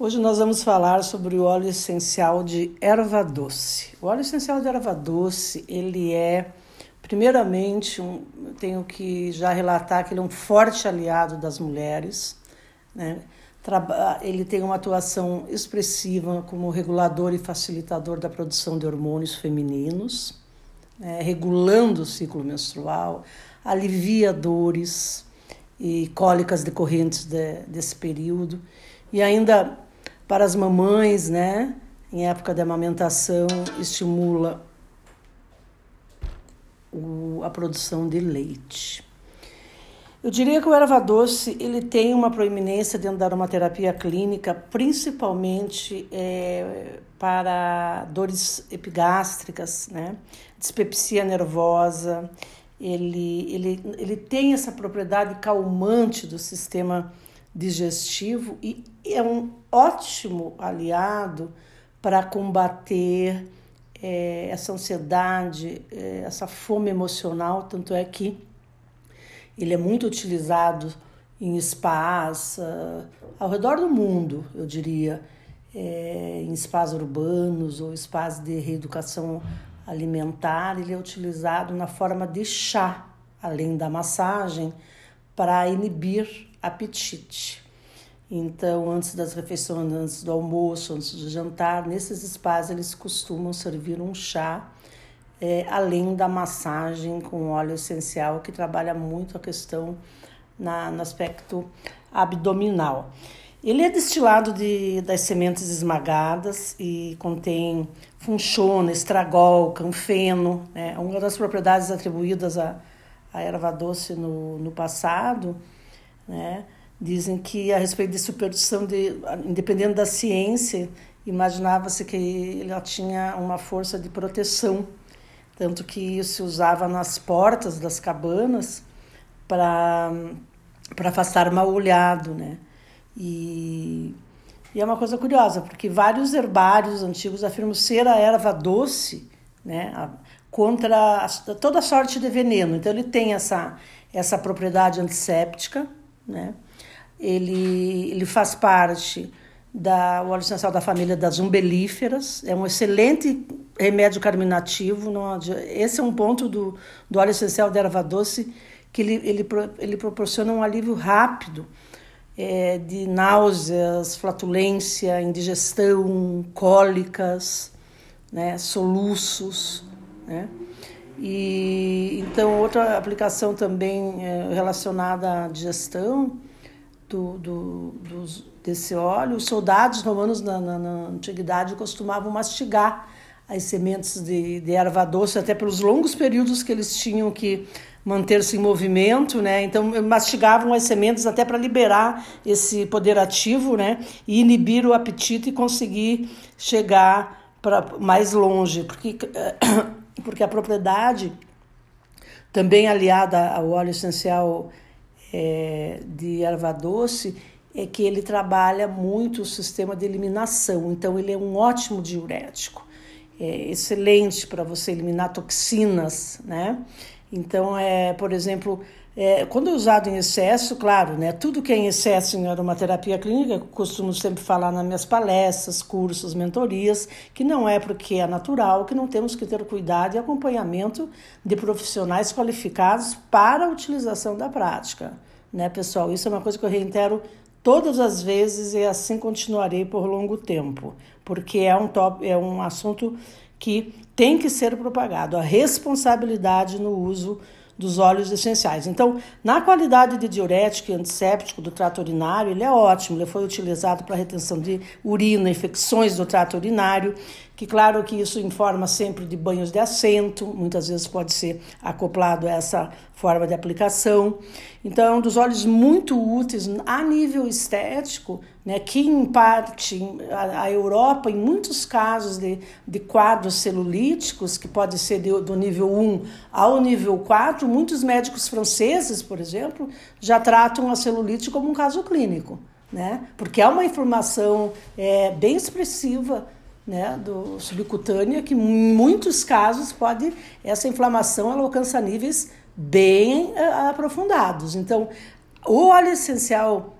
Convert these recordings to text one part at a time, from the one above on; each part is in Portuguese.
Hoje nós vamos falar sobre o óleo essencial de erva doce. O óleo essencial de erva doce, ele é, primeiramente, um, tenho que já relatar que ele é um forte aliado das mulheres, né? Ele tem uma atuação expressiva como regulador e facilitador da produção de hormônios femininos, né? regulando o ciclo menstrual, alivia dores e cólicas decorrentes de, desse período e ainda para as mamães, né? Em época de amamentação, estimula o, a produção de leite. Eu diria que o erva doce ele tem uma proeminência dentro da aromaterapia clínica, principalmente é, para dores epigástricas, né? dispepsia nervosa. Ele, ele, ele tem essa propriedade calmante do sistema digestivo e é um ótimo aliado para combater é, essa ansiedade, é, essa fome emocional. Tanto é que ele é muito utilizado em spas uh, ao redor do mundo, eu diria, é, em spas urbanos ou spas de reeducação alimentar. Ele é utilizado na forma de chá, além da massagem, para inibir apetite. Então, antes das refeições, antes do almoço, antes do jantar, nesses espaços eles costumam servir um chá, é, além da massagem com óleo essencial, que trabalha muito a questão na, no aspecto abdominal. Ele é destilado de, das sementes esmagadas e contém funchona, estragol, canfeno. Né? Uma das propriedades atribuídas à, à erva doce no, no passado né? Dizem que a respeito de superstição, de, independente da ciência, imaginava-se que ela tinha uma força de proteção, tanto que se usava nas portas das cabanas para afastar mal olhado, né? E, e é uma coisa curiosa, porque vários herbários antigos afirmam ser a erva doce, né? Contra toda sorte de veneno. Então ele tem essa essa propriedade antisséptica, né? Ele, ele faz parte da o óleo essencial da família das umbelíferas, é um excelente remédio carminativo. Não, esse é um ponto do, do óleo essencial da erva doce que ele, ele, ele proporciona um alívio rápido é, de náuseas, flatulência, indigestão, cólicas, né, soluços, né? E então outra aplicação também é, relacionada à digestão do, do, dos, desse óleo, os soldados romanos na, na, na, antiguidade costumavam mastigar as sementes de, de erva doce até pelos longos períodos que eles tinham que manter-se em movimento, né? Então mastigavam as sementes até para liberar esse poder ativo, né? E inibir o apetite e conseguir chegar para mais longe, porque porque a propriedade, também aliada ao óleo essencial é, de erva doce, é que ele trabalha muito o sistema de eliminação, então ele é um ótimo diurético, é excelente para você eliminar toxinas, né? Então, é, por exemplo, é, quando é usado em excesso, claro, né, tudo que é em excesso em aromaterapia clínica, eu costumo sempre falar nas minhas palestras, cursos, mentorias, que não é porque é natural, que não temos que ter cuidado e acompanhamento de profissionais qualificados para a utilização da prática. Né, pessoal? Isso é uma coisa que eu reitero todas as vezes e assim continuarei por longo tempo, porque é um, top, é um assunto que tem que ser propagado, a responsabilidade no uso dos óleos essenciais. Então, na qualidade de diurético e antisséptico do trato urinário, ele é ótimo. Ele foi utilizado para retenção de urina, infecções do trato urinário, que claro que isso informa sempre de banhos de assento, muitas vezes pode ser acoplado a essa forma de aplicação. Então, um dos óleos muito úteis a nível estético, né, que em parte a, a Europa, em muitos casos de, de quadros celulíticos, que pode ser de, do nível 1 ao nível 4, muitos médicos franceses, por exemplo, já tratam a celulite como um caso clínico, né, porque é uma informação é, bem expressiva né, do subcutânea, que em muitos casos pode essa inflamação ela alcança níveis bem uh, aprofundados. Então, o óleo essencial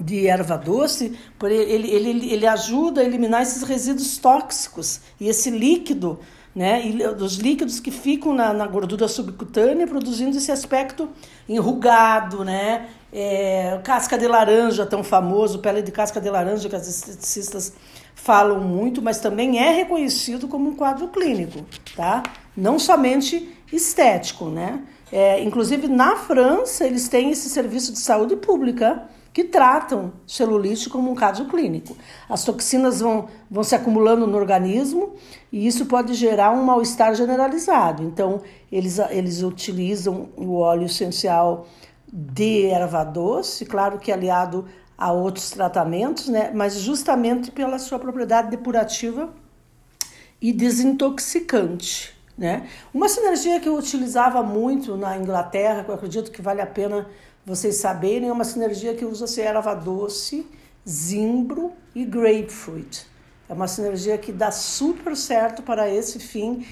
de erva doce, ele, ele, ele ajuda a eliminar esses resíduos tóxicos e esse líquido, né? Dos líquidos que ficam na, na gordura subcutânea, produzindo esse aspecto enrugado, né? É, casca de laranja, tão famoso, pele de casca de laranja, que as esteticistas falam muito, mas também é reconhecido como um quadro clínico, tá? Não somente estético, né? É, inclusive na França eles têm esse serviço de saúde pública que tratam celulite como um caso clínico. As toxinas vão, vão se acumulando no organismo e isso pode gerar um mal-estar generalizado. Então, eles, eles utilizam o óleo essencial de erva doce, claro que aliado a outros tratamentos, né? mas justamente pela sua propriedade depurativa e desintoxicante. Né? Uma sinergia que eu utilizava muito na Inglaterra, que eu acredito que vale a pena vocês saberem, é uma sinergia que usa-se erva doce, zimbro e grapefruit. É uma sinergia que dá super certo para esse fim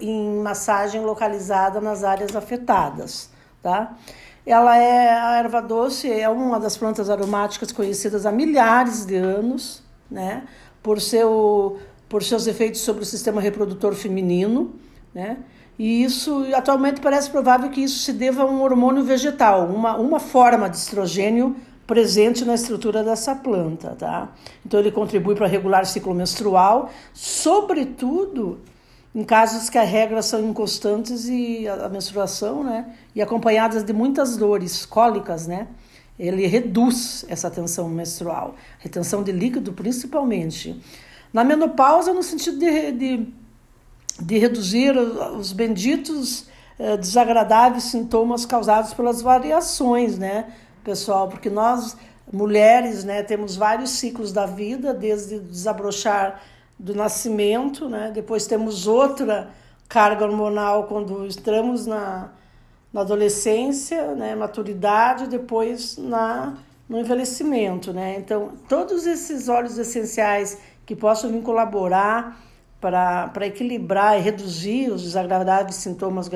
em massagem localizada nas áreas afetadas, tá? Ela é a erva doce, é uma das plantas aromáticas conhecidas há milhares de anos, né? Por seu por seus efeitos sobre o sistema reprodutor feminino, né? E isso, atualmente, parece provável que isso se deva a um hormônio vegetal, uma, uma forma de estrogênio presente na estrutura dessa planta, tá? Então, ele contribui para regular o ciclo menstrual, sobretudo em casos que as regras são inconstantes e a, menstruação, né? E acompanhadas de muitas dores cólicas, né? Ele reduz essa tensão menstrual, retenção de líquido principalmente. Na menopausa, no sentido de, de de reduzir os benditos eh, desagradáveis sintomas causados pelas variações, né, pessoal? Porque nós, mulheres, né, temos vários ciclos da vida, desde desabrochar do nascimento, né, depois temos outra carga hormonal quando entramos na, na adolescência, né, maturidade, depois na no envelhecimento, né? Então, todos esses óleos essenciais que possam vir colaborar para equilibrar e reduzir os desagradáveis sintomas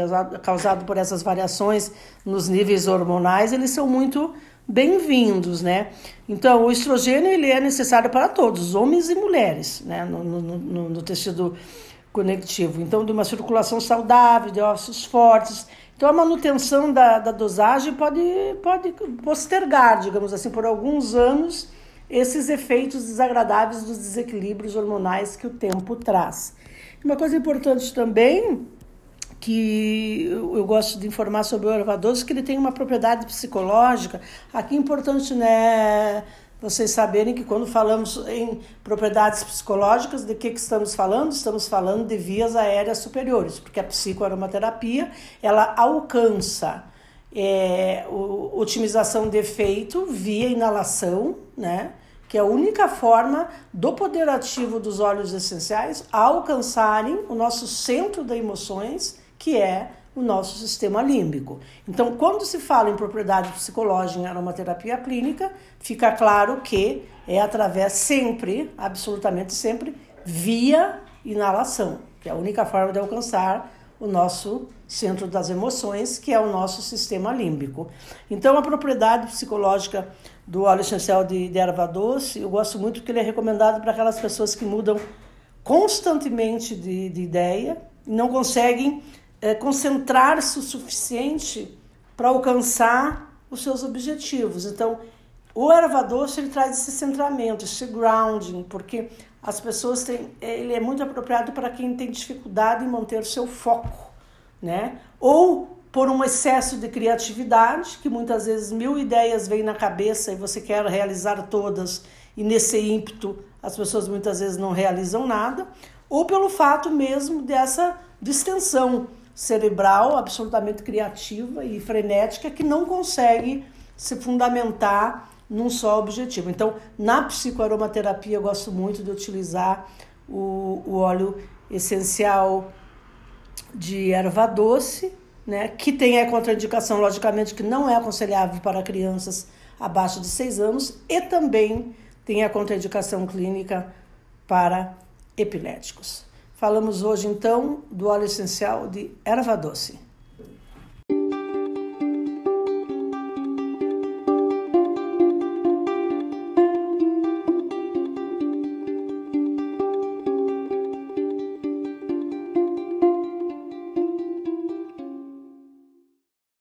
causados por essas variações nos níveis hormonais, eles são muito bem-vindos, né? Então, o estrogênio ele é necessário para todos, homens e mulheres, né? No, no, no, no tecido conectivo. Então, de uma circulação saudável, de ossos fortes. Então, a manutenção da, da dosagem pode, pode postergar, digamos assim, por alguns anos esses efeitos desagradáveis dos desequilíbrios hormonais que o tempo traz. Uma coisa importante também que eu gosto de informar sobre o erva doce que ele tem uma propriedade psicológica. Aqui é importante, né, vocês saberem que quando falamos em propriedades psicológicas, de que, que estamos falando? Estamos falando de vias aéreas superiores, porque a psicoaromaterapia, ela alcança é, o, otimização de efeito via inalação, né? que é a única forma do poder ativo dos óleos essenciais alcançarem o nosso centro de emoções, que é o nosso sistema límbico. Então, quando se fala em propriedade psicológica em aromaterapia clínica, fica claro que é através sempre, absolutamente sempre, via inalação, que é a única forma de alcançar o nosso centro das emoções, que é o nosso sistema límbico. Então, a propriedade psicológica do óleo essencial de, de erva doce, eu gosto muito porque ele é recomendado para aquelas pessoas que mudam constantemente de, de ideia não conseguem é, concentrar-se o suficiente para alcançar os seus objetivos. Então, o erva doce ele traz esse centramento, esse grounding, porque as pessoas têm, ele é muito apropriado para quem tem dificuldade em manter o seu foco, né? Ou por um excesso de criatividade, que muitas vezes mil ideias vêm na cabeça e você quer realizar todas, e nesse ímpeto as pessoas muitas vezes não realizam nada, ou pelo fato mesmo dessa distensão cerebral absolutamente criativa e frenética que não consegue se fundamentar num só objetivo. Então, na psicoaromaterapia, eu gosto muito de utilizar o, o óleo essencial de erva doce, né, que tem a contraindicação, logicamente, que não é aconselhável para crianças abaixo de 6 anos, e também tem a contraindicação clínica para epiléticos. Falamos hoje, então, do óleo essencial de erva doce.